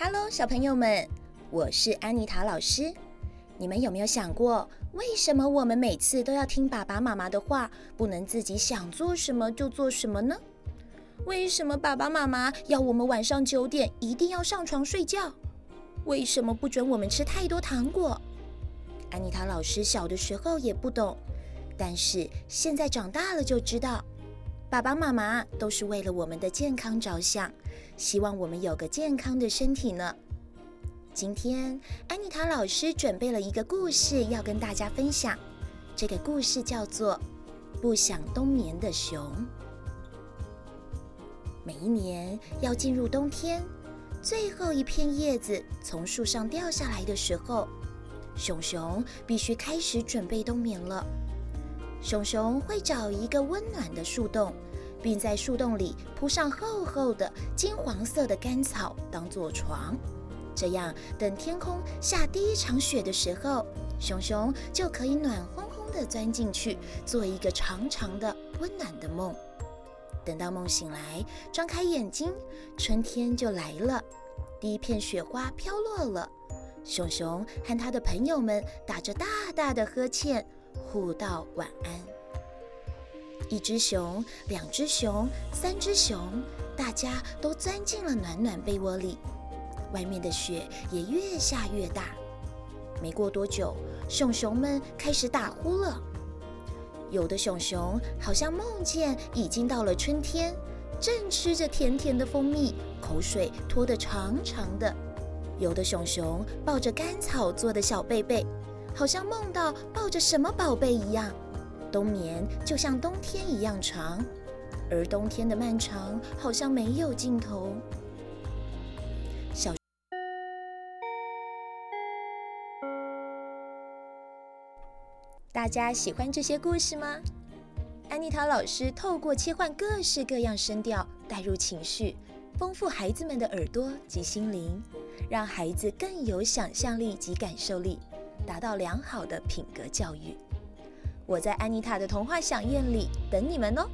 Hello，小朋友们，我是安妮塔老师。你们有没有想过，为什么我们每次都要听爸爸妈妈的话，不能自己想做什么就做什么呢？为什么爸爸妈妈要我们晚上九点一定要上床睡觉？为什么不准我们吃太多糖果？安妮塔老师小的时候也不懂，但是现在长大了就知道，爸爸妈妈都是为了我们的健康着想。希望我们有个健康的身体呢。今天安妮塔老师准备了一个故事要跟大家分享，这个故事叫做《不想冬眠的熊》。每一年要进入冬天，最后一片叶子从树上掉下来的时候，熊熊必须开始准备冬眠了。熊熊会找一个温暖的树洞。并在树洞里铺上厚厚的金黄色的干草当做床，这样等天空下第一场雪的时候，熊熊就可以暖烘烘地钻进去，做一个长长的温暖的梦。等到梦醒来，张开眼睛，春天就来了，第一片雪花飘落了，熊熊和他的朋友们打着大大的呵欠，互道晚安。一只熊，两只熊，三只熊，大家都钻进了暖暖被窝里。外面的雪也越下越大。没过多久，熊熊们开始打呼了。有的熊熊好像梦见已经到了春天，正吃着甜甜的蜂蜜，口水拖得长长的。有的熊熊抱着干草做的小被被，好像梦到抱着什么宝贝一样。冬眠就像冬天一样长，而冬天的漫长好像没有尽头。小，大家喜欢这些故事吗？安妮塔老师透过切换各式各样声调，带入情绪，丰富孩子们的耳朵及心灵，让孩子更有想象力及感受力，达到良好的品格教育。我在安妮塔的童话饗宴里等你们哦。